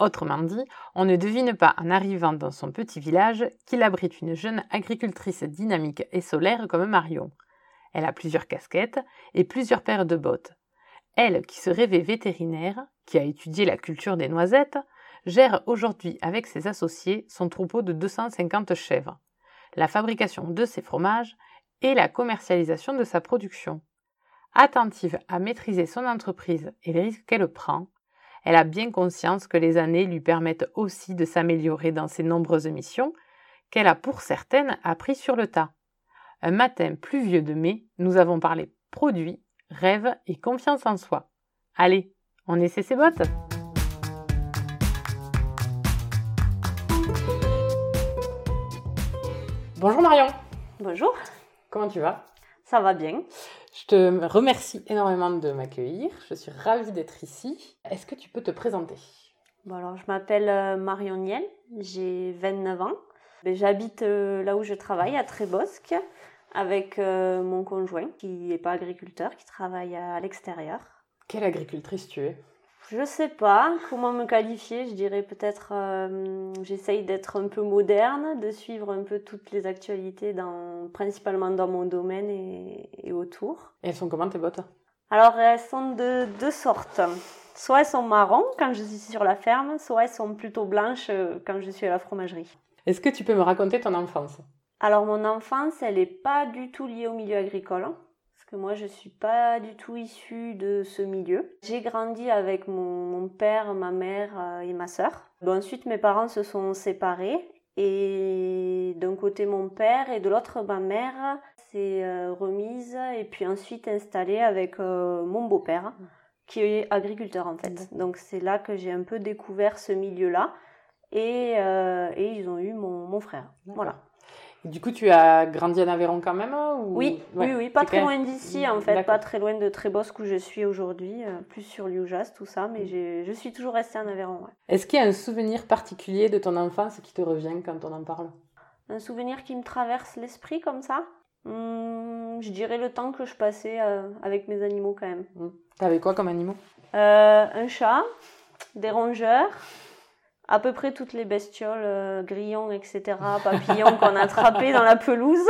Autrement dit, on ne devine pas en arrivant dans son petit village qu'il abrite une jeune agricultrice dynamique et solaire comme Marion. Elle a plusieurs casquettes et plusieurs paires de bottes. Elle, qui se rêvait vétérinaire, qui a étudié la culture des noisettes, gère aujourd'hui avec ses associés son troupeau de 250 chèvres, la fabrication de ses fromages et la commercialisation de sa production. Attentive à maîtriser son entreprise et les risques qu'elle prend, elle a bien conscience que les années lui permettent aussi de s'améliorer dans ses nombreuses missions qu'elle a pour certaines appris sur le tas. Un matin pluvieux de mai, nous avons parlé produits, rêves et confiance en soi. Allez, on essaie ses bottes Bonjour Marion. Bonjour. Comment tu vas? Ça va bien. Je te remercie énormément de m'accueillir. Je suis ravie d'être ici. Est-ce que tu peux te présenter? Bon, alors, Je m'appelle euh, Marion Niel, j'ai 29 ans. Ben, j'habite euh, là où je travaille, à Trébosque, avec euh, mon conjoint qui n'est pas agriculteur, qui travaille à l'extérieur. Quelle agricultrice tu es? Je sais pas comment me qualifier. Je dirais peut-être, euh, j'essaye d'être un peu moderne, de suivre un peu toutes les actualités, dans, principalement dans mon domaine et, autour. Et elles sont comment tes bottes? Alors elles sont de deux sortes. Soit elles sont marron quand je suis sur la ferme, soit elles sont plutôt blanches euh, quand je suis à la fromagerie. Est-ce que tu peux me raconter ton enfance? Alors mon enfance, elle n'est pas du tout liée au milieu agricole que moi je suis pas du tout issue de ce milieu. J'ai grandi avec mon, père, ma mère euh, et ma sœur. ensuite mes parents se sont séparés et d'un côté mon père et de l'autre ma mère s'est euh, remise et puis ensuite installée avec euh, mon beau-père qui est agriculteur en fait. Donc c'est là que j'ai un peu découvert ce milieu-là et, et ils ont eu mon, mon frère. Voilà du coup, tu as grandi en Aveyron quand même oui, oui, oui, pas très loin d'ici en fait, pas très loin de Trébosque où je suis aujourd'hui, euh, plus sur Lioujas, tout ça, mais je suis toujours restée en Aveyron. Est-ce qu'il y a un souvenir particulier de ton enfance qui te revient quand on en parle? Un souvenir qui me traverse l'esprit comme ça? Hmm, Je dirais le temps que je passais euh, avec mes animaux quand même. Hmm. T'avais quoi comme animaux? Euh, Un chat, des rongeurs à peu près toutes les bestioles, euh, grillons, etc., papillons qu'on a attrapés dans la pelouse.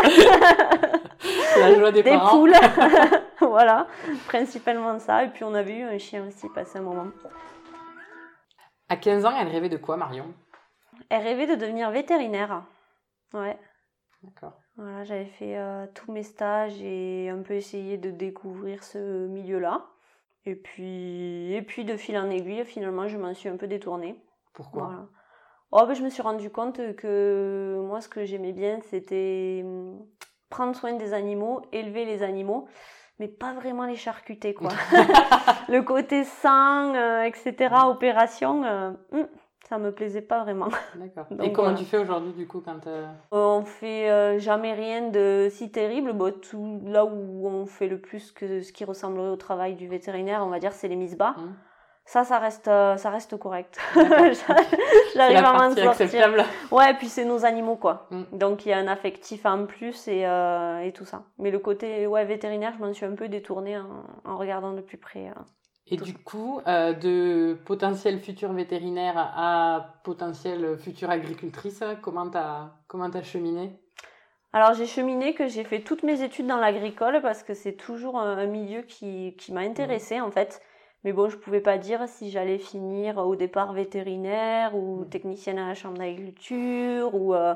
la joie des, des poules. voilà, principalement ça. Et puis on avait eu un chien aussi passé un moment. À 15 ans, elle rêvait de quoi, Marion? Elle rêvait de devenir vétérinaire. Ouais. D'accord. Voilà, j'avais fait euh, tous mes stages et un peu essayé de découvrir ce milieu-là. Et puis, et puis de fil en aiguille, finalement, je m'en suis un peu détournée. Pourquoi? Oh, ben, Je me suis rendu compte que moi, ce que j'aimais bien, c'était hum, prendre soin des animaux, élever les animaux, mais pas vraiment les charcuter, quoi. le côté sang, euh, etc., opération, euh, hum, ça me plaisait pas vraiment. D'accord. Et comment tu fais aujourd'hui, du coup, quand... Euh, on fait jamais rien de si terrible. Bon, tout, là où on fait le plus que ce qui ressemblerait au travail du vétérinaire, on va dire, c'est les mises bas. Hum ça, ça reste, euh, ça reste correct. J'arrive à m'en sortir. acceptable. Ouais, puis c'est nos animaux, quoi. Mm. Donc il y a un affectif en plus et, euh, et, tout ça. Mais le côté ouais, vétérinaire, je m'en suis un peu détournée en, regardant de plus près. Euh, et du coup, de potentiel futur vétérinaire à potentiel future agricultrice, comment t'as comment as cheminé? Alors j'ai cheminé que j'ai fait toutes mes études dans l'agricole parce que c'est toujours un, milieu qui, qui m'a intéressée mm. en fait. Mais bon, je pouvais pas dire si j'allais finir au départ vétérinaire ou technicienne à la chambre d'agriculture ou euh,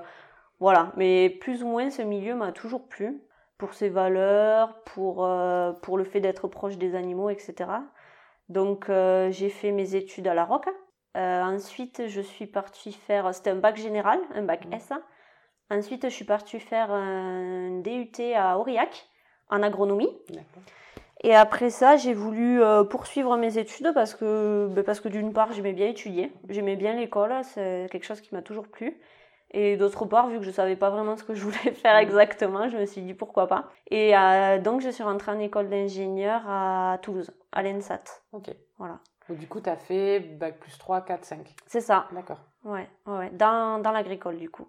voilà. Mais plus ou moins, ce milieu m'a toujours plu pour ses valeurs, pour euh, pour le fait d'être proche des animaux, etc. Donc euh, j'ai fait mes études à La Roque. ensuite, je suis partie faire, c'était un bac général, un bac S. Ensuite, je suis partie faire un DUT à Aurillac en agronomie. Et après ça, j'ai voulu euh, poursuivre mes études parce que, ben, parce que d'une part, j'aimais bien étudier, j'aimais bien l'école, c'est quelque chose qui m'a toujours plu. Et d'autre part, vu que je savais pas vraiment ce que je voulais faire exactement, je me suis dit pourquoi pas. Et euh, donc, je suis rentrée en école d'ingénieur à Toulouse, à l'ENSAT. Ok. Voilà. Et du coup, tu as fait bac plus 3, 4, 5. C'est ça. D'accord. Ouais, ouais. Dans, dans l'agricole, du coup.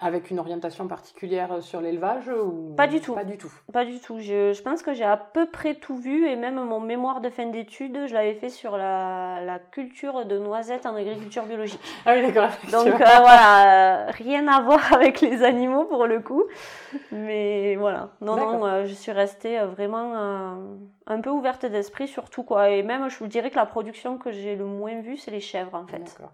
Avec une orientation particulière euh, sur l'élevage ou Pas du tout. Pas du tout. Pas du tout. Je, je pense que j'ai à peu près tout vu et même mon mémoire de fin d'études, je l'avais fait sur la, la culture de noisettes en agriculture biologique. Ah oui, d'accord. Donc euh, voilà, euh, rien à voir avec les animaux pour le coup. Mais voilà. Non, non, euh, je suis restée euh, vraiment euh, un peu ouverte d'esprit surtout quoi. Et même, je vous dirais que la production que j'ai le moins vue, c'est les chèvres en fait. D'accord.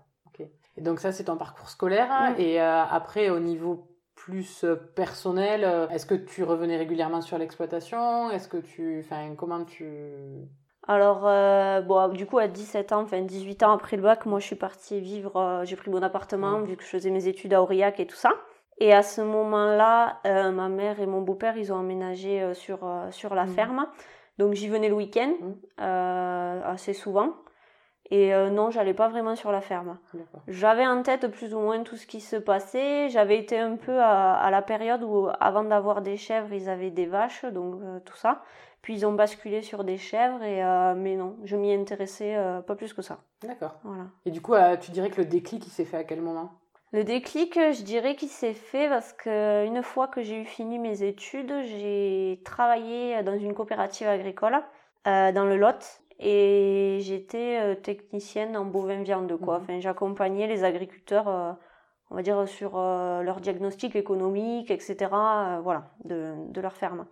Et donc ça, c'est ton parcours scolaire. Et euh, après, au niveau plus euh, personnel, euh, est-ce que tu revenais régulièrement sur l'exploitation? Est-ce que tu, enfin, comment tu Alors, euh, bon, du coup, à 17 ans, enfin 18 ans après le bac, moi, je suis partie vivre, euh, j'ai pris mon appartement, vu que je faisais mes études à Aurillac et tout ça. Et à ce moment-là, euh, ma mère et mon beau-père, ils ont emménagé sur, sur la Mhm. ferme. Donc, j'y venais le week-end, Mhm. assez souvent. Et euh, non, j'allais pas vraiment sur la ferme. J'avais en tête plus ou moins tout ce qui se passait. J'avais été un peu à, à la période où, avant d'avoir des chèvres, ils avaient des vaches, donc euh, tout ça. Puis ils ont basculé sur des chèvres, et, euh, mais non, je m'y intéressais pas plus que ça. D'accord. Voilà. Et du coup, tu dirais que le déclic, il s'est fait à quel moment? Le déclic, je dirais qu'il s'est fait parce que une fois que j'ai eu fini mes études, j'ai travaillé dans une coopérative agricole euh, dans le Lot et j'étais euh, technicienne en bovin viande quoi. Mhm. Enfin, j'accompagnais les agriculteurs, euh, on va dire sur euh, leur diagnostic économique, etc. voilà, de, de leur ferme.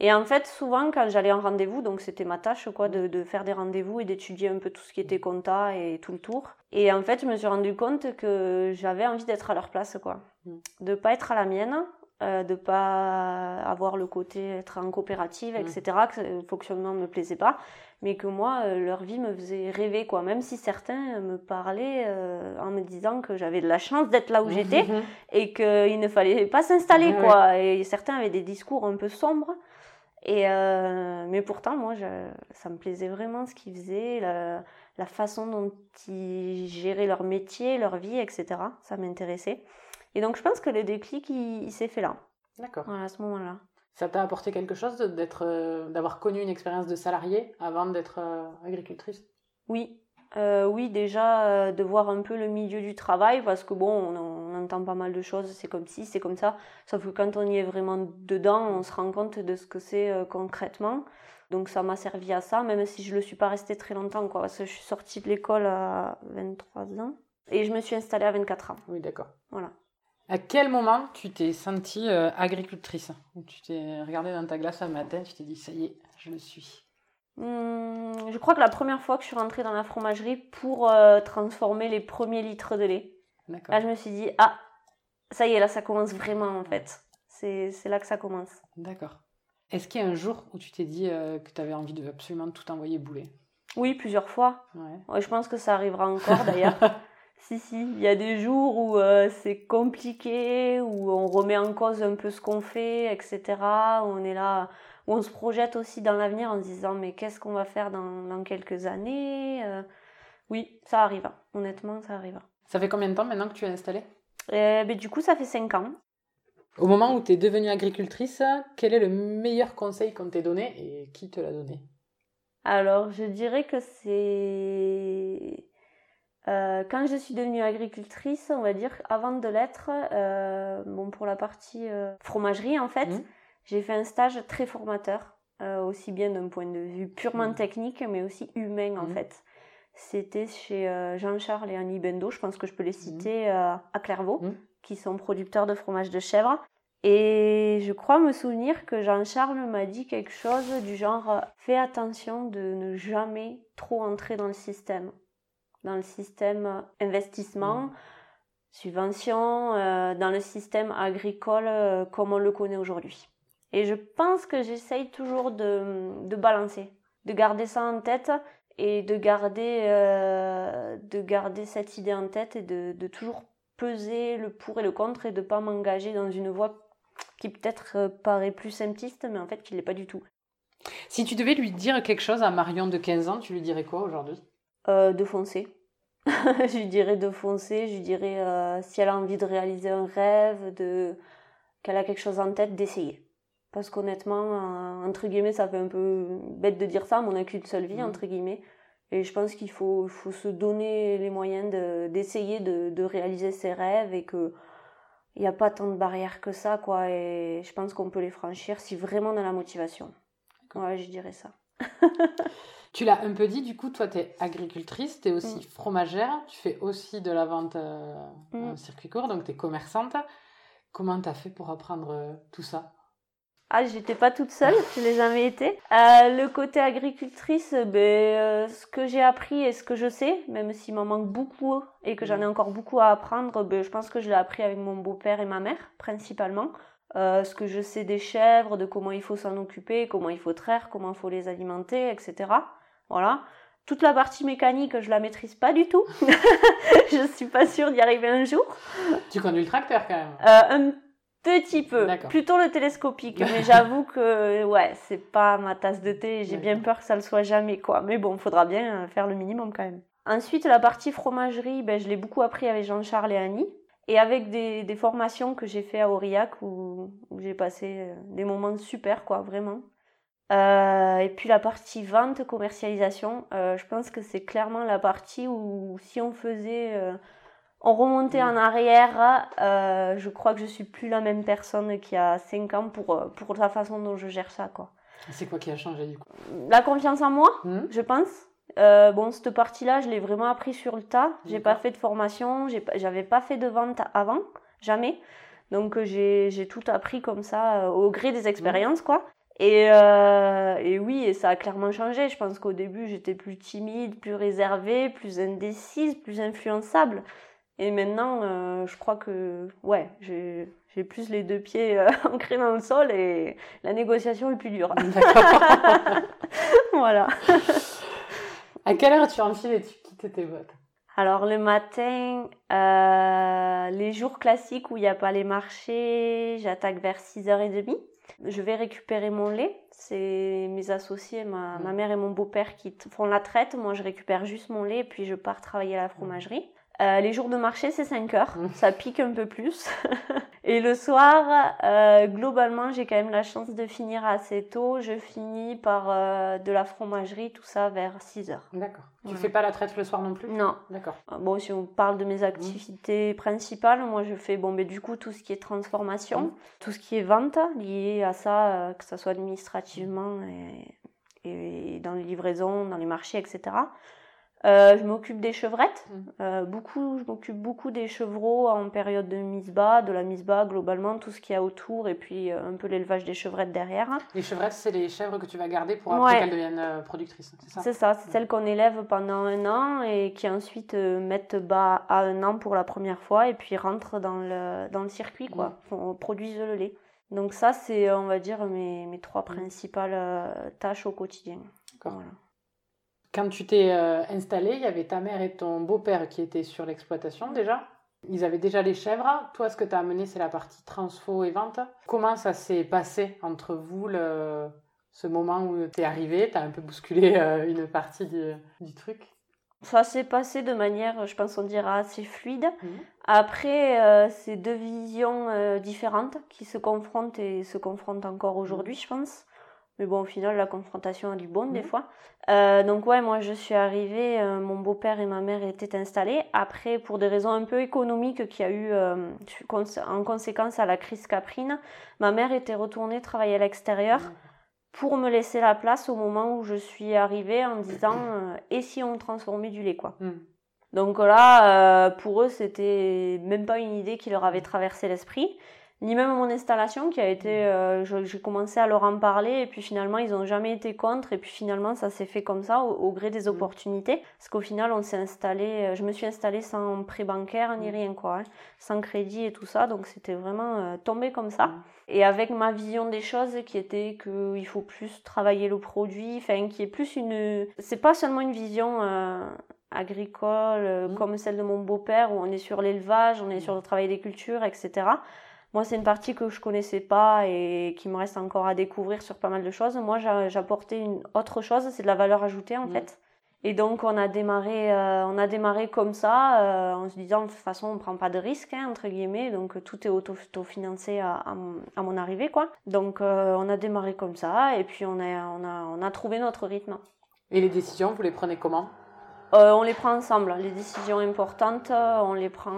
Et en fait, souvent, quand j'allais en rendez-vous, donc c'était ma tâche, quoi, de, de faire des rendez-vous et d'étudier un peu tout ce qui était compta et tout le tour. Et en fait, je me suis rendu compte que j'avais envie d'être à leur place, quoi. Mm. De pas être à la mienne, euh, de pas avoir le côté être en coopérative, Mm. etc., que le fonctionnement me plaisait pas, mais que moi, euh, leur vie me faisait rêver, quoi. Même si certains me parlaient euh, en me disant que j'avais de la chance d'être là où j'étais Mhm. et qu'il ne fallait pas s'installer Ouais, quoi et certains avaient des discours un peu sombres et euh, mais pourtant moi je- ça me plaisait vraiment ce qu'ils faisaient la, la façon dont ils géraient leur métier leur vie etc ça m'intéressait et donc je pense que le déclic il, il s'est fait là. D'accord. voilà, à ce moment là Ça t'a apporté quelque chose d'être, euh, d'avoir connu une expérience de salarié avant d'être euh, agricultrice? Oui. Euh, oui déjà de voir un peu le milieu du travail parce que bon on, on entend pas mal de choses c'est comme ci c'est comme ça. Sauf que quand on y est vraiment dedans on se rend compte de ce que c'est concrètement. Donc ça m'a servi à ça même si je ne le suis pas restée très longtemps quoi parce que je suis sortie de l'école à 23 ans. Et je me suis installée à 24 ans. Oui, d'accord. voilà À quel moment tu t'es sentie euh, agricultrice? Tu t'es regardée dans ta glace un matin, tu t'es dit ça y est, je le suis. Hum, je crois que la première fois que je suis rentrée dans la fromagerie pour euh, transformer les premiers litres de lait. Là, je me suis dit, ah, ça y est, là, ça commence vraiment, en fait. C'est c'est là que ça commence. D'accord. Est-ce qu'il y a un jour où tu t'es dit euh, que tu avais envie de absolument tout envoyer bouler? Oui, plusieurs fois. Ouais. Ouais, je pense que ça arrivera encore, d'ailleurs. si, si, il y a des jours où euh, c'est compliqué, où on remet en cause un peu ce qu'on fait, etc. Où on est là, où on se projette aussi dans l'avenir en se disant, mais qu'est-ce qu'on va faire dans, dans quelques années Euh, Oui, ça arrive. Honnêtement, ça arrive. Ça fait combien de temps maintenant que tu es installée? Euh, ben, du coup, ça fait 5 ans. Au moment où tu es devenue agricultrice, quel est le meilleur conseil qu'on t'ait donné et qui te l'a donné? Alors, je dirais que c'est... euh, quand je suis devenue agricultrice, on va dire, avant de l'être, euh, bon, pour la partie euh, fromagerie, en fait, Mhm. j'ai fait un stage très formateur, aussi bien d'un point de vue purement Mhm. technique, mais aussi humain, en Mhm. fait. C'était chez Jean-Charles et Annie Bendo, je pense que je peux les citer à Clairvaux, qui sont producteurs de fromage de chèvre. Et je crois me souvenir que Jean-Charles m'a dit quelque chose du genre fais attention de ne jamais trop entrer dans le système. Dans le système euh, investissement, Mhm. subvention, euh, dans le système agricole euh, comme on le connaît aujourd'hui. Et je pense que j'essaye toujours de, de balancer, de garder ça en tête et de garder, euh, de garder cette idée en tête et de, de toujours peser le pour et le contre et de pas m'engager dans une voie qui peut-être paraît plus simpliste, mais en fait qui ne l'est pas du tout. Si tu devais lui dire quelque chose à Marion de 15 ans, tu lui dirais quoi aujourd'hui? Euh, De foncer. je lui dirais de foncer, je lui dirais euh, si elle a envie de réaliser un rêve, de qu'elle a quelque chose en tête, d'essayer. Parce qu'honnêtement, euh, entre guillemets, ça fait un peu bête de dire ça, mais on n'a qu'une seule vie, mmh. entre guillemets. Et je pense qu'il faut, faut se donner les moyens d'essayer de, de, réaliser ses rêves et que il n'y a pas tant de barrières que ça, quoi. Et je pense qu'on peut les franchir si vraiment on a la motivation. Ouais, je dirais ça. tu l'as un peu dit, du coup, toi, tu es agricultrice, tu es aussi mm. fromagère, tu fais aussi de la vente euh, mm. en circuit court, donc tu es commerçante. Comment tu as fait pour apprendre euh, tout ça? Ah, j'étais pas toute seule, je l'ai jamais été. Euh, le côté agricultrice, ben, ce que j'ai appris et ce que je sais, même s'il m'en manque beaucoup et que j'en ai encore beaucoup à apprendre, ben, je pense que je l'ai appris avec mon beau-père et ma mère, principalement. Euh, ce que je sais des chèvres, de comment il faut s'en occuper, comment il faut traire, comment il faut les alimenter, etc. Voilà. Toute la partie mécanique, je la maîtrise pas du tout. je suis pas sûre d'y arriver un jour. Tu conduis le tracteur quand même. Euh, un Petit peu, plutôt le télescopique, mais j'avoue que ouais, c'est pas ma tasse de thé, j'ai bien peur que ça le soit jamais quoi. Mais bon, faudra bien faire le minimum quand même. Ensuite, la partie fromagerie, ben, je l'ai beaucoup appris avec Jean-Charles et Annie. Et avec des, des formations que j'ai fait à Aurillac où, où j'ai passé euh, des moments super, quoi, vraiment. Euh, et puis la partie vente, commercialisation, euh, je pense que c'est clairement la partie où si on faisait euh, en remontait en arrière, euh, je crois que je suis plus la même personne qu'il y a 5 ans pour, pour la façon dont je gère ça. quoi. C'est quoi qui a changé du coup? La confiance en moi, hmm. je pense. Bon, cette partie-là, je l'ai vraiment appris sur le tas. J'ai pas fait de formation, j'avais pas fait de vente avant, jamais. Donc j'ai tout appris comme ça au gré des expériences, quoi. Et, et, oui, et ça a clairement changé. Je pense qu'au début, j'étais plus timide, plus réservée, plus indécise, plus influençable. Et maintenant, euh, je crois que ouais, j'ai plus les deux pieds euh, ancrés dans le sol et la négociation est plus dure. voilà. À quelle heure tu enfiles et tu quittes tes bottes? Alors le matin, euh, les jours classiques où il n'y a pas les marchés, j'attaque vers 6h30. Je vais récupérer mon lait. C'est mes associés, ma, ma mère et mon beau-père qui font la traite. Moi, je récupère juste mon lait et puis je pars travailler à la fromagerie. Euh, les jours de marché, c'est 5 heures. Ça pique un peu plus. et le soir, euh, globalement, j'ai quand même la chance de finir assez tôt. Je finis par euh, de la fromagerie, tout ça, vers 6 heures. D'accord. Tu fais pas la traite le soir non plus? Non. D'accord. Bon, si on parle de mes activités principales, moi, je fais, bon, mais du coup, tout ce qui est transformation, mmh. tout ce qui est vente lié à ça, que ce soit administrativement et, et dans les livraisons, dans les marchés, etc. Euh, je m'occupe des chevrettes, mmh. euh, beaucoup, je m'occupe beaucoup des chevreaux en période de mise bas, de la mise bas globalement, tout ce qu'il y a autour et puis euh, un peu l'élevage des chevrettes derrière. Les chevrettes, c'est les chèvres que tu vas garder pour après qu'elles deviennent productrices, c'est ça? C'est ça, c'est celles qu'on élève pendant un an et qui ensuite mettent bas à un an pour la première fois et puis rentrent dans le, dans le circuit, quoi, mmh. produisent le lait. Donc ça, c'est, on va dire, mes, mes trois principales tâches au quotidien. Voilà. Quand tu t'es euh, installé, il y avait ta mère et ton beau-père qui étaient sur l'exploitation déjà. Ils avaient déjà les chèvres. Toi, ce que tu as amené, c'est la partie transfo et vente. Comment ça s'est passé entre vous, le... ce moment où tu es arrivé? Tu as un peu bousculé euh, une partie du, du truc? Ça s'est passé de manière, je pense, on dira assez fluide. Mhm. Après, euh, c'est deux visions différentes qui se confrontent et se confrontent encore aujourd'hui, je pense. Mais bon, au final, la confrontation a du bon des mhm. fois. Euh, donc ouais, moi je suis arrivée, euh, mon beau-père et ma mère étaient installés. Après, pour des raisons un peu économiques qu'il y a eu euh, en conséquence à la crise caprine, ma mère était retournée travailler à l'extérieur mhm. pour me laisser la place au moment où je suis arrivée en disant et si on transformait du lait quoi. Mhm? Donc là, pour eux, c'était même pas une idée qui leur avait traversé l'esprit ni même mon installation qui a été, mm. euh, j'ai commencé à leur en parler et puis finalement ils ont jamais été contre et puis finalement ça s'est fait comme ça au, gré des mm. opportunités. Parce qu'au final on s'est installé, euh, je me suis installée sans prêt bancaire ni mm. rien quoi, hein, sans crédit et tout ça. Donc c'était vraiment euh, tombé comme ça. Et avec ma vision des choses qui était que il faut plus travailler le produit, enfin qui est plus une, c'est pas seulement une vision agricole comme celle de mon beau-père où on est sur l'élevage, on est sur le travail des cultures etc moi, c'est une partie que je connaissais pas et qui me reste encore à découvrir sur pas mal de choses. Moi, j'apportais une autre chose, c'est de la valeur ajoutée en fait. Et donc on a démarré, euh, on a démarré comme ça, euh, en se disant de toute façon on prend pas de risque hein, entre guillemets, donc tout est autofinancé à, à, à, mon arrivée quoi. Donc euh, on a démarré comme ça et puis on a, on a, on a trouvé notre rythme. Et les décisions, vous les prenez comment? On les prend ensemble. Les décisions importantes, on les prend,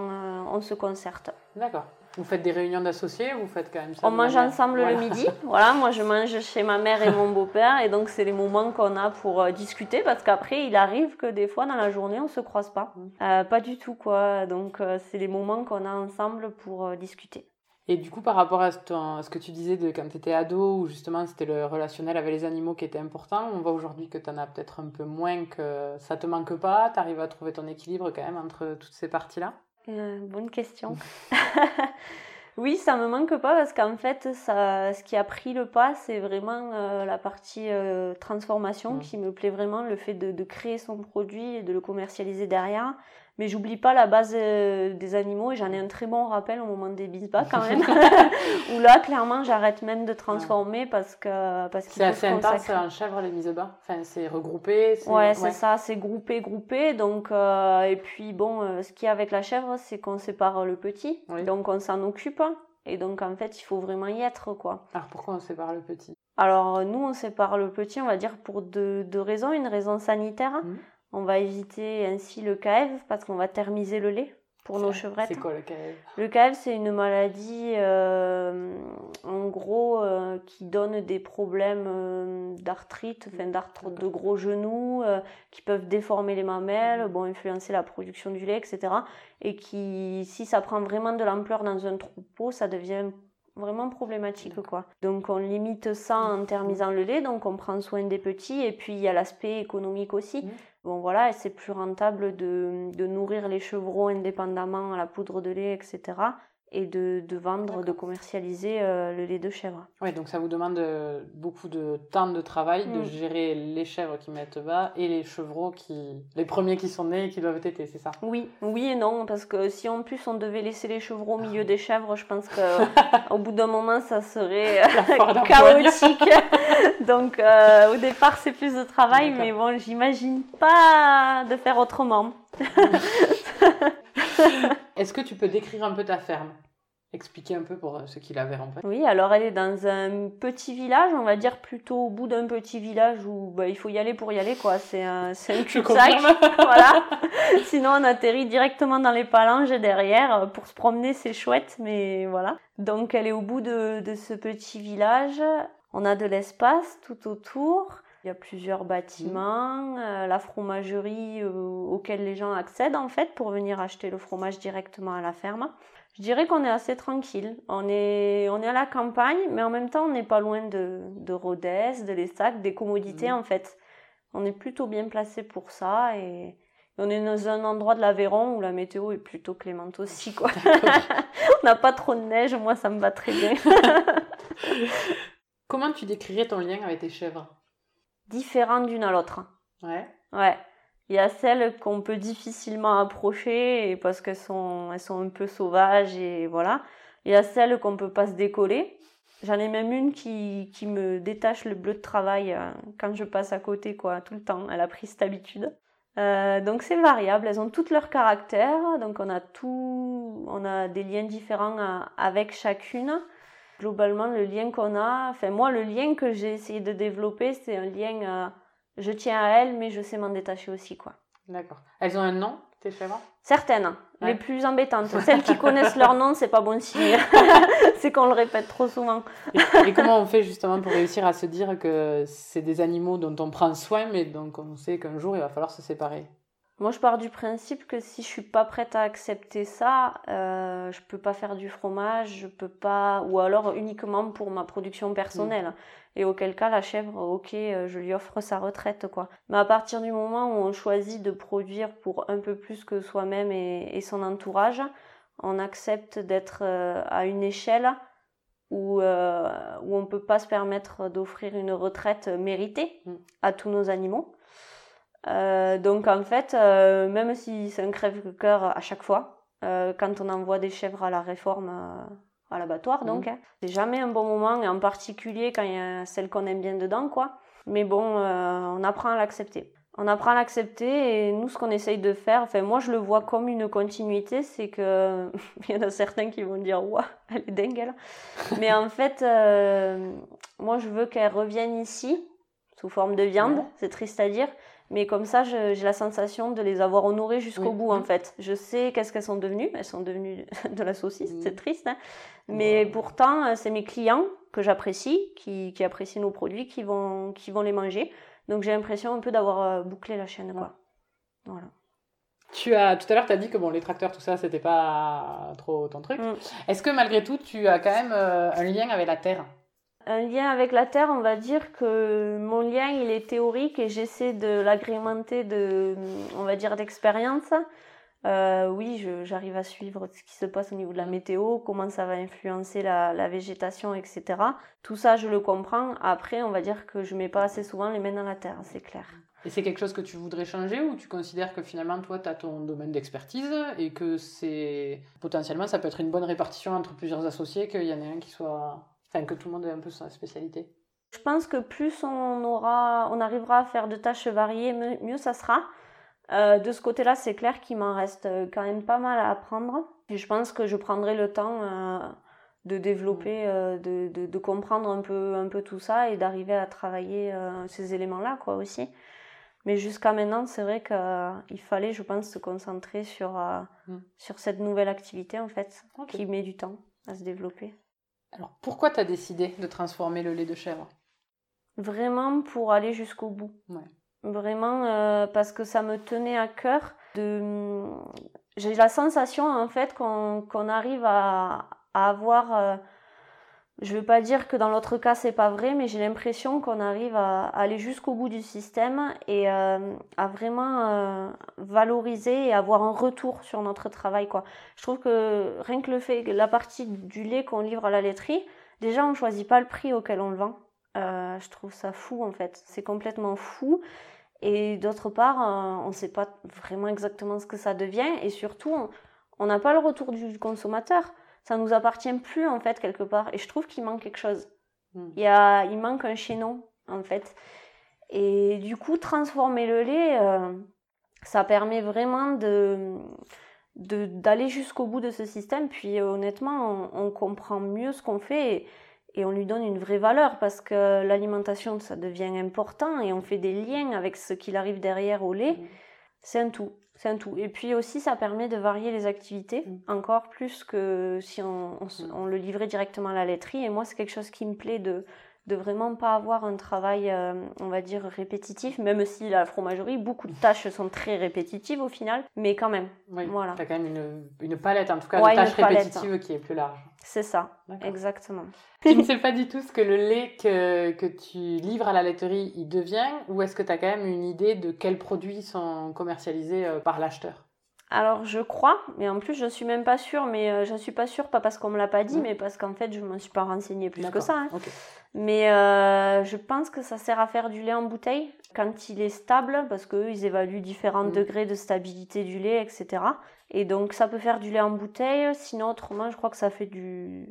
on se concerte. D'accord. Vous faites des réunions d'associés Vous faites quand même ça On mange ensemble le midi. Voilà, moi je mange chez ma mère et mon beau-père et donc c'est les moments qu'on a pour euh, discuter parce qu'après il arrive que des fois dans la journée on se croise pas. Euh, pas du tout quoi. Donc euh, c'est les moments qu'on a ensemble pour discuter. Et du coup, par rapport à ce, que tu disais de quand tu étais ado, où justement c'était le relationnel avec les animaux qui était important, on voit aujourd'hui que tu en as peut-être un peu moins, que ça te manque pas, tu arrives à trouver ton équilibre quand même entre toutes ces parties-là? Euh, bonne question. oui, ça me manque pas parce qu'en fait, ça, ce qui a pris le pas, c'est vraiment euh, la partie euh, transformation qui me plaît vraiment, le fait de, de, créer son produit et de le commercialiser derrière. Mais j'oublie pas la base euh, des animaux et j'en ai un très bon rappel au moment des bisbas quand même. où là, clairement, j'arrête même de transformer parce que parce qu'il C'est assez intense en chèvre les bas. Enfin, c'est regroupé. Ouais, c'est ça, c'est groupé, groupé. Donc euh, et puis bon, euh, ce qu'il y a avec la chèvre, c'est qu'on sépare le petit, donc on s'en occupe. Et donc en fait, il faut vraiment y être quoi. Alors pourquoi on sépare le petit? Alors nous, on sépare le petit, on va dire pour deux, deux raisons. Une raison sanitaire. Mmh. On va éviter ainsi le caève parce qu'on va thermiser le lait pour nos chevrettes. C'est quoi le caève Le caève, c'est une maladie, euh, en gros, euh, qui donne des problèmes euh, d'arthrite, enfin d'arthrite de gros genoux, qui peuvent déformer les mamelles, bon, influencer la production du lait, etc. Et qui, si ça prend vraiment de l'ampleur dans un troupeau, ça devient vraiment problématique quoi. Donc on limite ça en thermisant le lait, donc on prend soin des petits et puis il y a l'aspect économique aussi. Bon voilà, c'est plus rentable de, de nourrir les chevreaux indépendamment à la poudre de lait, etc et de, de vendre, de commercialiser euh, le lait de chèvre. Oui, donc ça vous demande euh, beaucoup de temps de travail de mm. gérer les chèvres qui mettent bas et les chevreaux qui les premiers qui sont nés et qui doivent téter, c'est ça? Oui, oui et non parce que si en plus on devait laisser les chevreaux au milieu des chèvres, je pense que au bout d'un moment ça serait euh, chaotique. donc au départ c'est plus de travail mais bon, j'imagine pas de faire autrement. Est-ce que tu peux décrire un peu ta ferme? Expliquer un peu pour euh, ceux qui la verront pas. Oui, alors elle est dans un petit village, on va dire plutôt au bout d'un petit village où bah, il faut y aller pour y aller, quoi. C'est un, c'est un cul-de-sac. voilà. Sinon, on atterrit directement dans les palanges derrière. Pour se promener, c'est chouette, mais voilà. Donc, elle est au bout de, de ce petit village. On a de l'espace tout autour. Il y a plusieurs bâtiments, euh, la fromagerie euh, auquel les gens accèdent en fait pour venir acheter le fromage directement à la ferme. Je dirais qu'on est assez tranquille. On est, on est à la campagne, mais en même temps, on n'est pas loin de, de Rodez, de l'Essac, des commodités en fait. On est plutôt bien placé pour ça et on est dans un endroit de l'Aveyron où la météo est plutôt clémente aussi quoi. on n'a pas trop de neige, moi ça me va très bien. Comment tu décrirais ton lien avec tes chèvres? Différentes d'une à l'autre. Ouais. Ouais. Il y a celles qu'on peut difficilement approcher parce qu'elles sont, elles sont un peu sauvages et voilà. Il y a celles qu'on peut pas se décoller. J'en ai même une qui, qui me détache le bleu de travail euh, quand je passe à côté, quoi, tout le temps. Elle a pris cette habitude. Euh, donc c'est variable, elles ont toutes leurs caractères, donc on a tout, on a des liens différents euh, avec chacune globalement, le lien qu'on a, enfin moi, le lien que j'ai essayé de développer, c'est un lien, euh, je tiens à elle, mais je sais m'en détacher aussi, quoi. D'accord. Elles ont un nom, tes chèvres Certaines, les plus embêtantes. Celles qui connaissent leur nom, c'est pas bon signe. c'est qu'on le répète trop souvent. et, comment on fait justement pour réussir à se dire que c'est des animaux dont on prend soin, mais donc on sait qu'un jour il va falloir se séparer? Moi, je pars du principe que si je suis pas prête à accepter ça, euh, je peux pas faire du fromage, je peux pas, ou alors uniquement pour ma production personnelle. Mm. Et auquel cas, la chèvre, ok, euh, je lui offre sa retraite, quoi. Mais à partir du moment où on choisit de produire pour un peu plus que soi-même et, son entourage, on accepte d'être euh, à une échelle où, euh, où on peut pas se permettre d'offrir une retraite méritée mm. à tous nos animaux. Euh, donc en fait, euh, même si c'est un crève-cœur à chaque fois, euh, quand on envoie des chèvres à la réforme, à l'abattoir, donc. Hein. C'est jamais un bon moment, et en particulier quand il y a celle qu'on aime bien dedans, quoi. Mais bon, on apprend à l'accepter on apprend à l'accepter et nous ce qu'on essaye de faire, enfin moi je le vois comme une continuité, c'est que il y en a certains qui vont dire waouh elle est dingue elle, mais en fait moi je veux qu'elle revienne ici sous forme de viande, c'est triste à dire, mais comme ça j'ai la sensation de les avoir honorées jusqu'au bout en fait. Je sais qu'est-ce qu'elles sont devenues, elles sont devenues de la saucisse, c'est triste, hein. mais pourtant euh, c'est mes clients que j'apprécie, qui, qui apprécient nos produits, qui vont qui vont les manger. Donc j'ai l'impression un peu d'avoir euh, bouclé la chaîne. Quoi. Voilà. Tu as, tout à l'heure, tu as dit que bon, les tracteurs, tout ça, c'était pas trop ton truc. Mm. Est-ce que malgré tout, tu as quand même euh, un lien avec la Terre? Un lien avec la Terre, on va dire que mon lien, il est théorique et j'essaie de l'agrémenter de, on va dire, d'expérience. Euh, oui, j'arrive à suivre ce qui se passe au niveau de la météo, comment ça va influencer la, végétation, etc. Tout ça, je le comprends. Après, on va dire que je mets pas assez souvent les mains dans la terre, c'est clair. Et c'est quelque chose que tu voudrais changer ou tu considères que finalement, toi, tu as ton domaine d'expertise et que c'est potentiellement, ça peut être une bonne répartition entre plusieurs associés, qu'il y en ait un qui soit. Enfin, que tout le monde ait un peu sa spécialité Je pense que plus on, aura, on arrivera à faire de tâches variées, mieux ça sera. Euh, de ce côté-là, c'est clair qu'il m'en reste euh, quand même pas mal à apprendre. Et je pense que je prendrai le temps euh, de développer, de, de, comprendre un peu, un peu tout ça et d'arriver à travailler ces éléments-là, quoi, aussi. Mais jusqu'à maintenant, c'est vrai qu'il fallait, je pense, se concentrer sur, mm. sur cette nouvelle activité, en fait, qui met du temps à se développer. Alors, pourquoi tu as décidé de transformer le lait de chèvre? Vraiment pour aller jusqu'au bout. Ouais. Vraiment euh, parce que ça me tenait à cœur de. J'ai la sensation en fait qu'on arrive à, avoir. Euh, je veux pas dire que dans l'autre cas c'est pas vrai, mais j'ai l'impression qu'on arrive à, aller jusqu'au bout du système et euh, à vraiment valoriser et avoir un retour sur notre travail quoi. Je trouve que rien que le fait la partie du lait qu'on livre à la laiterie, déjà on choisit pas le prix auquel on le vend. je trouve ça fou en fait. C'est complètement fou. Et d'autre part, euh, on ne sait pas vraiment exactement ce que ça devient. Et surtout, on n'a pas le retour du consommateur. Ça nous appartient plus, en fait, quelque part. Et je trouve qu'il manque quelque chose. Hmm. Il, y a, il manque un chaînon, en fait. Et du coup, transformer le lait, euh, ça permet vraiment de d'aller jusqu'au bout de ce système. Puis honnêtement, on, on comprend mieux ce qu'on fait. Et, et on lui donne une vraie valeur parce que l'alimentation, ça devient important et on fait des liens avec ce qu'il arrive derrière au lait. Mmh. C'est un tout. C'est un tout. Et puis aussi, ça permet de varier les activités mmh. encore plus que si on, mmh. on, le livrait directement à la laiterie. Et moi, c'est quelque chose qui me plaît de, de vraiment pas avoir un travail, euh, on va dire, répétitif, même si la fromagerie, beaucoup de tâches sont très répétitives au final, mais quand même. Oui, voilà. Tu as quand même une, une, palette, en tout cas, de tâches répétitives qui est plus large. C'est ça, exactement. Tu ne sais pas du tout ce que le lait que, que tu livres à la laiterie, il devient, ou est-ce que tu as quand même une idée de quels produits sont commercialisés euh, par l'acheteur? Alors je crois, mais en plus je suis même pas sûre, mais euh, je suis pas sûre pas parce qu'on me l'a pas dit, mmh. mais parce qu'en fait je me suis pas renseignée plus que ça. Hein. Mais euh, je pense que ça sert à faire du lait en bouteille quand il est stable, parce qu'eux ils évaluent différents mmh. degrés de stabilité du lait, etc. Et donc ça peut faire du lait en bouteille, sinon autrement je crois que ça fait du,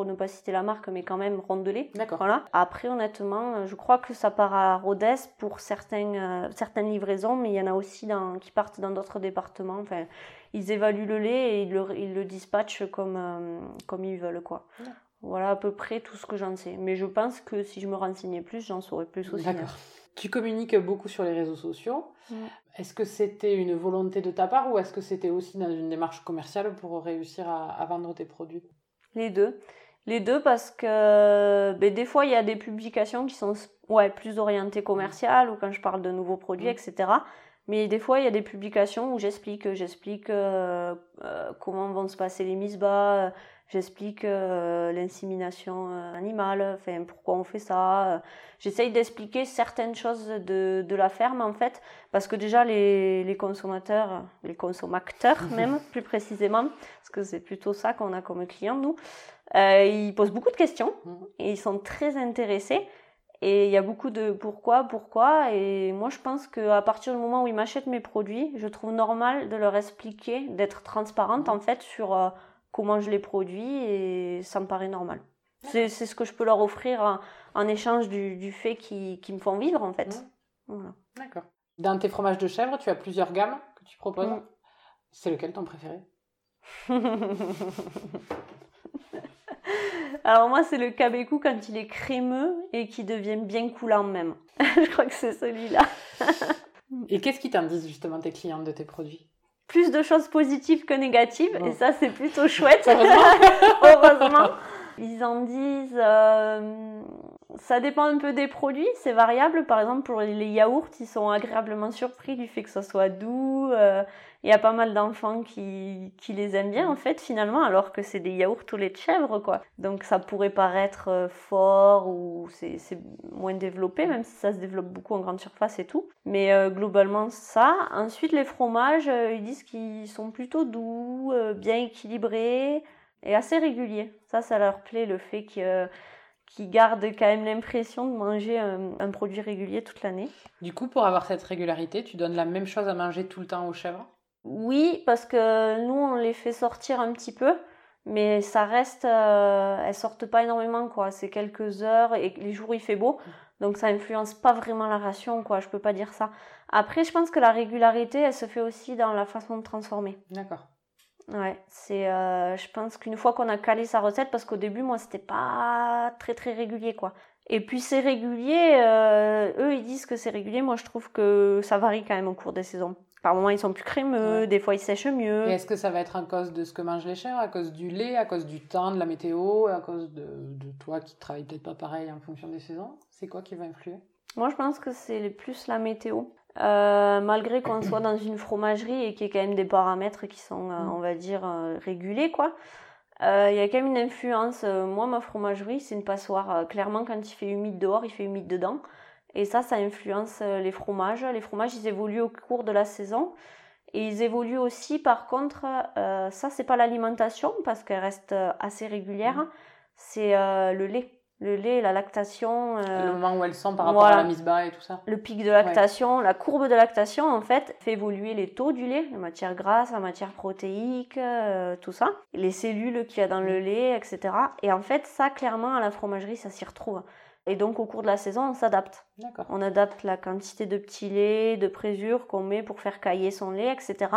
pour ne pas citer la marque, mais quand même rondelé. D'accord. Voilà. Après honnêtement, je crois que ça part à Rodez pour certaines, euh, certaines livraisons, mais il y en a aussi dans, qui partent dans d'autres départements. Enfin, ils évaluent le lait et ils le, ils le dispatchent comme, euh, comme ils veulent quoi. Voilà à peu près tout ce que j'en sais. Mais je pense que si je me renseignais plus, j'en saurais plus aussi. D'accord. Tu communiques beaucoup sur les réseaux sociaux. Est-ce que c'était une volonté de ta part ou est-ce que c'était aussi dans une démarche commerciale pour réussir à, vendre tes produits? Les deux. Les deux parce que ben, des fois il y a des publications qui sont ouais, plus orientées commerciales ou quand je parle de nouveaux produits, mm. etc. Mais des fois il y a des publications où j'explique, j'explique euh, euh, comment vont se passer les mises bas, J'explique euh, l'insémination euh, animale, enfin pourquoi on fait ça. J'essaye d'expliquer certaines choses de, de la ferme en fait, parce que déjà les, les consommateurs, les consommateurs même plus précisément, parce que c'est plutôt ça qu'on a comme client nous, euh, ils posent beaucoup de questions mhm. et ils sont très intéressés. Et il y a beaucoup de pourquoi, pourquoi. Et moi, je pense qu'à partir du moment où ils m'achètent mes produits, je trouve normal de leur expliquer, d'être transparente en fait sur comment je les produis et ça me paraît normal. C'est ce que je peux leur offrir en, échange du, fait qu'ils me font vivre en fait. D'accord. Dans tes fromages de chèvre, tu as plusieurs gammes que tu proposes. Mm. C'est lequel ton préféré? Alors moi, c'est le cabecou quand il est crémeux et qui devient bien coulant même. je crois que c'est celui-là. et qu'est-ce qui t'en disent justement tes clientes de tes produits? Plus de choses positives que négatives et ça, c'est plutôt chouette. Heureusement. Ils en disent, euh, ça dépend un peu des produits, c'est variable. Par exemple, pour les yaourts, ils sont agréablement surpris du fait que ça soit doux. Euh, il y a pas mal d'enfants qui, qui les aiment bien, en fait, finalement, alors que c'est des yaourts au lait de chèvre, quoi. Donc ça pourrait paraître euh, fort ou c'est moins développé, même si ça se développe beaucoup en grande surface et tout. Mais euh, globalement, ça. Ensuite, les fromages, ils disent qu'ils sont plutôt doux, bien équilibrés et assez réguliers. Ça, ça leur plaît, le fait que qui gardent quand même l'impression de manger un, produit régulier toute l'année. Du coup, pour avoir cette régularité, tu donnes la même chose à manger tout le temps aux chèvres? Oui, parce que nous, on les fait sortir un petit peu, mais ça reste, euh, elles sortent pas énormément, quoi. C'est quelques heures et les jours où il fait beau, donc ça influence pas vraiment la ration, quoi. Je peux pas dire ça. Après, je pense que la régularité, elle se fait aussi dans la façon de transformer. D'accord. Ouais, c'est, euh, je pense qu'une fois qu'on a calé sa recette, parce qu'au début, moi, c'était pas très très régulier, quoi. Et puis c'est régulier, euh, eux ils disent que c'est régulier, moi je trouve que ça varie quand même au cours des saisons. Par moments ils sont plus crémeux, des fois ils sèchent mieux. Et est-ce que ça va être à cause de ce que mangent les chèvres, à cause du lait, à cause du temps, de la météo, à cause de, de toi qui travailles peut-être pas pareil en fonction des saisons? C'est quoi qui va influer? Moi je pense que c'est plus la météo. Euh, malgré qu'on soit dans une fromagerie et qu'il y ait quand même des paramètres qui sont, euh, mm. on va dire, euh, régulés, quoi. Il y a quand même une influence. moi, ma fromagerie, c'est une passoire. clairement, quand il fait humide dehors, il fait humide dedans. Et ça, ça influence les fromages. Les fromages, ils évoluent au cours de la saison. Et ils évoluent aussi, par contre, ça, c'est pas l'alimentation, parce qu'elle reste assez régulière. Mm. C'est le lait le lait, la lactation. Euh, le moment où elles sont par rapport à la mise bas et tout ça. Le pic de lactation, la courbe de lactation, en fait, fait évoluer les taux du lait, la matière grasse, la matière protéique, euh, tout ça. Les cellules qu'il y a dans le lait, etc. Et en fait, ça, clairement, à la fromagerie, ça s'y retrouve. Et donc, au cours de la saison, on s'adapte. On adapte la quantité de petits laits, de présure qu'on met pour faire cailler son lait, etc.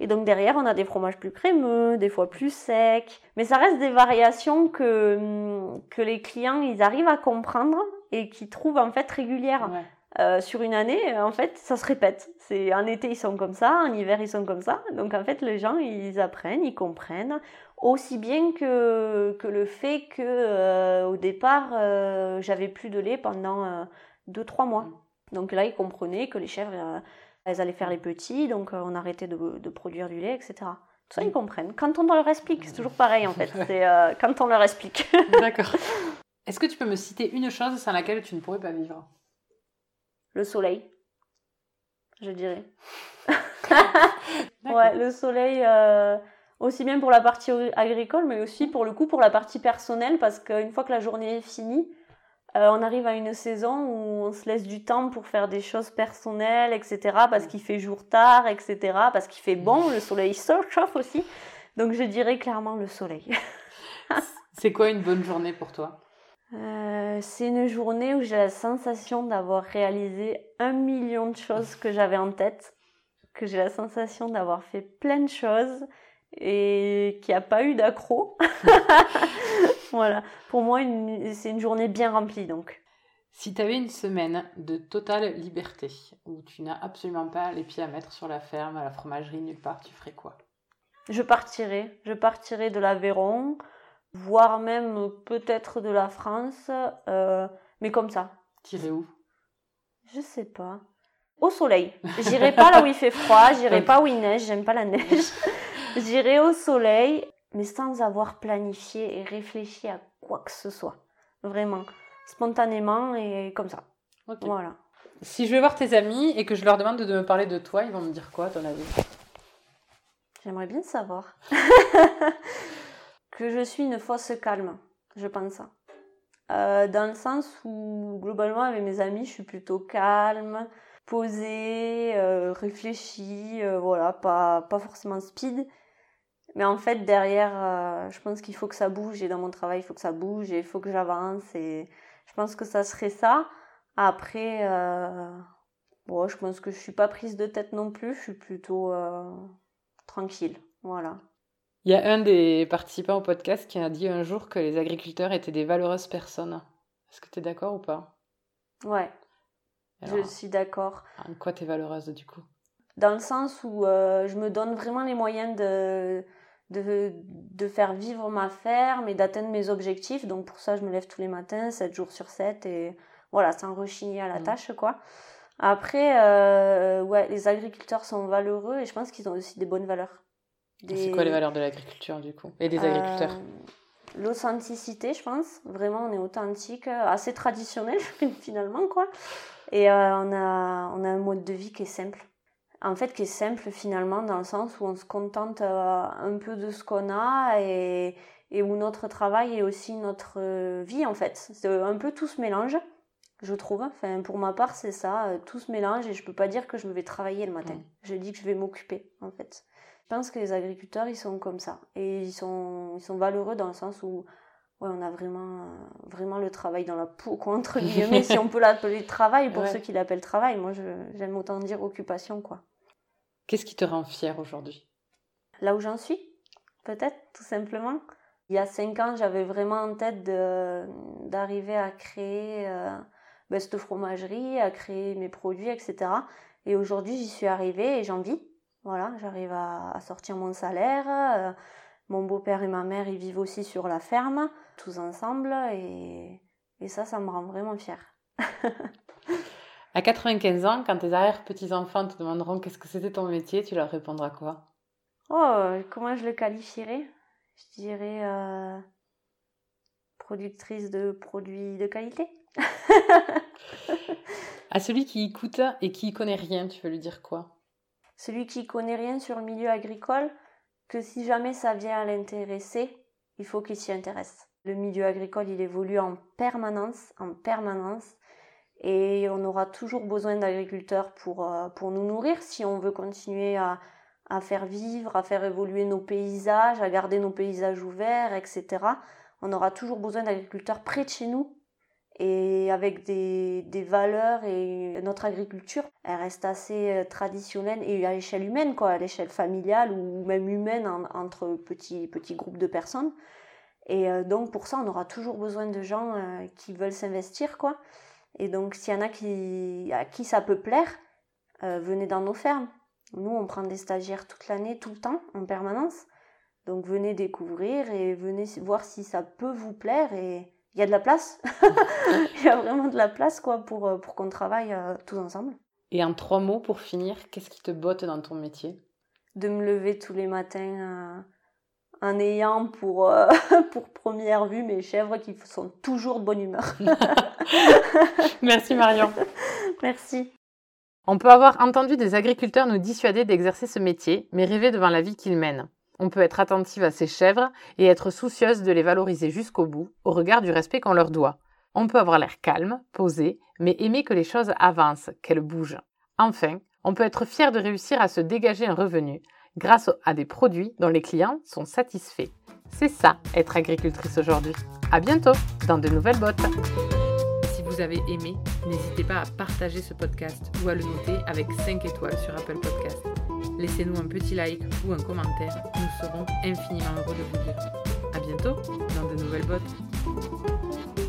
Et donc derrière, on a des fromages plus crémeux, des fois plus secs. Mais ça reste des variations que, hum, que les clients, ils arrivent à comprendre et qui trouvent en fait régulières. Euh, sur une année, en fait, ça se répète. C'est en été ils sont comme ça, en hiver ils sont comme ça. Donc en fait, les gens ils apprennent, ils comprennent aussi bien que que le fait que euh, au départ euh, j'avais plus de lait pendant 2-3 mois. Mm. Donc là, ils comprenaient que les chèvres elles allaient faire les petits, donc euh, on arrêtait de, de produire du lait, etc. Tout ça, ils comprennent. Quand on leur explique, c'est toujours pareil en fait. C'est euh, quand on leur explique. D'accord. Est-ce que tu peux me citer une chose sans laquelle tu ne pourrais pas vivre? Le soleil, je dirais. ouais, le soleil, euh, aussi bien pour la partie agricole, mais aussi pour le coup pour la partie personnelle, parce qu'une fois que la journée est finie, euh, on arrive à une saison où on se laisse du temps pour faire des choses personnelles, etc. Parce qu'il fait jour tard, etc. Parce qu'il fait bon, le soleil chauffe aussi. Donc je dirais clairement le soleil. c'est quoi une bonne journée pour toi? Euh, C'est une journée où j'ai la sensation d'avoir réalisé un million de choses que j'avais en tête, que j'ai la sensation d'avoir fait plein de choses et qu'il n'y a pas eu d'accro. voilà. Pour moi, c'est une journée bien remplie donc. Si tu avais une semaine de totale liberté, où tu n'as absolument pas les pieds à mettre sur la ferme, à la fromagerie, nulle part, tu ferais quoi? Je partirais. Je partirais de l'Aveyron, voire même peut-être de la France, euh, mais comme ça. Tirer où? Je sais pas. Au soleil. J'irai pas là où il fait froid, j'irai pas où il neige, j'aime pas la neige. J'irai au soleil, mais sans avoir planifié et réfléchi à quoi que ce soit. Vraiment. Spontanément et comme ça. Voilà. Si je vais voir tes amis et que je leur demande de me parler de toi, ils vont me dire quoi, à ton avis J'aimerais bien savoir. que je suis une fausse calme, je pense. Euh, dans le sens où, globalement, avec mes amis, je suis plutôt calme, posée, euh, réfléchie, euh, voilà, pas, pas forcément speed. Mais en fait, derrière, euh, je pense qu'il faut que ça bouge. Et dans mon travail, il faut que ça bouge et il faut que j'avance. Et je pense que ça serait ça. Après, euh, bon, je pense que je suis pas prise de tête non plus. Je suis plutôt euh, tranquille. Voilà. Il y a un des participants au podcast qui a dit un jour que les agriculteurs étaient des valeureuses personnes. Est-ce que tu es d'accord ou pas? Ouais, je suis d'accord. En quoi tu es valeureuse du coup? Dans le sens où je me donne vraiment les moyens de, de, de faire vivre ma ferme et d'atteindre mes objectifs. Donc pour ça, je me lève tous les matins, 7 jours sur 7 et voilà, sans rechigner à la mmh. tâche quoi. Après, euh, ouais, les agriculteurs sont valeureux et je pense qu'ils ont aussi des bonnes valeurs. C'est quoi les valeurs de l'agriculture du coup? Et des agriculteurs? euh, L'authenticité, je pense. Vraiment, on est authentique, assez traditionnel finalement quoi. Et euh, on, a, on a un mode de vie qui est simple en fait qui est simple finalement dans le sens où on se contente euh, un peu de ce qu'on a et, et, où notre travail est aussi notre euh, vie en fait. C'est un peu tout se mélange, je trouve. Enfin pour ma part c'est ça, euh, tout se mélange et je peux pas dire que je vais travailler le matin. Je dis que je vais m'occuper en fait. Je pense que les agriculteurs ils sont comme ça et ils sont ils sont valeureux dans le sens où ouais, on a vraiment, vraiment le travail dans la peau, contre guillemets, si on peut l'appeler travail pour ceux qui l'appellent travail. Moi, j'aime autant dire occupation, quoi. Qu'est-ce qui te rend fière aujourd'hui? Là où j'en suis, peut-être, tout simplement. Il y a cinq ans, j'avais vraiment en tête d'arriver à créer euh, ben, cette fromagerie, à créer mes produits, etc. Et aujourd'hui, j'y suis arrivée et j'en vis. Voilà, j'arrive à, sortir mon salaire. Euh, mon beau-père et ma mère, ils vivent aussi sur la ferme, tous ensemble, et, et ça, ça me rend vraiment fière. à 95 ans, quand tes arrière-petits-enfants te demanderont qu'est-ce que c'était ton métier, tu leur répondras quoi? Oh, comment je le qualifierais? Je dirais euh, productrice de produits de qualité. à celui qui écoute et qui connaît rien, tu veux lui dire quoi? Celui qui connaît rien sur le milieu agricole, que si jamais ça vient à l'intéresser, il faut qu'il s'y intéresse. Le milieu agricole, il évolue en permanence, en permanence, et on aura toujours besoin d'agriculteurs pour, euh, pour nous nourrir si on veut continuer à, à faire vivre, à faire évoluer nos paysages, à garder nos paysages ouverts, etc. On aura toujours besoin d'agriculteurs près de chez nous et avec des, des, valeurs et notre agriculture, elle reste assez euh, traditionnelle et à l'échelle humaine, quoi, à l'échelle familiale ou même humaine entre petits, petits groupes de personnes. Et euh, donc pour ça, on aura toujours besoin de gens euh, qui veulent s'investir, quoi. Et donc s'il y en a qui, à qui ça peut plaire, venez dans nos fermes. Nous, on prend des stagiaires toute l'année, tout le temps, en permanence. Donc venez découvrir et venez voir si ça peut vous plaire et il y a de la place. Il y a vraiment de la place quoi pour, euh, pour qu'on travaille euh, tous ensemble. Et en trois mots pour finir, qu'est-ce qui te botte dans ton métier? De me lever tous les matins euh, en ayant pour, pour première vue mes chèvres qui sont toujours de bonne humeur. Merci Marion. Merci. On peut avoir entendu des agriculteurs nous dissuader d'exercer ce métier, mais rêver devant la vie qu'ils mènent. On peut être attentive à ses chèvres et être soucieuse de les valoriser jusqu'au bout, au regard du respect qu'on leur doit. On peut avoir l'air calme, posé, mais aimer que les choses avancent, qu'elles bougent. Enfin, on peut être fier de réussir à se dégager un revenu grâce à des produits dont les clients sont satisfaits. C'est ça, être agricultrice aujourd'hui. À bientôt dans de nouvelles bottes. Si vous avez aimé, n'hésitez pas à partager ce podcast ou à le noter avec 5 étoiles sur Apple Podcast laissez-nous un petit like ou un commentaire, nous serons infiniment heureux de vous lire. A bientôt dans de nouvelles bottes.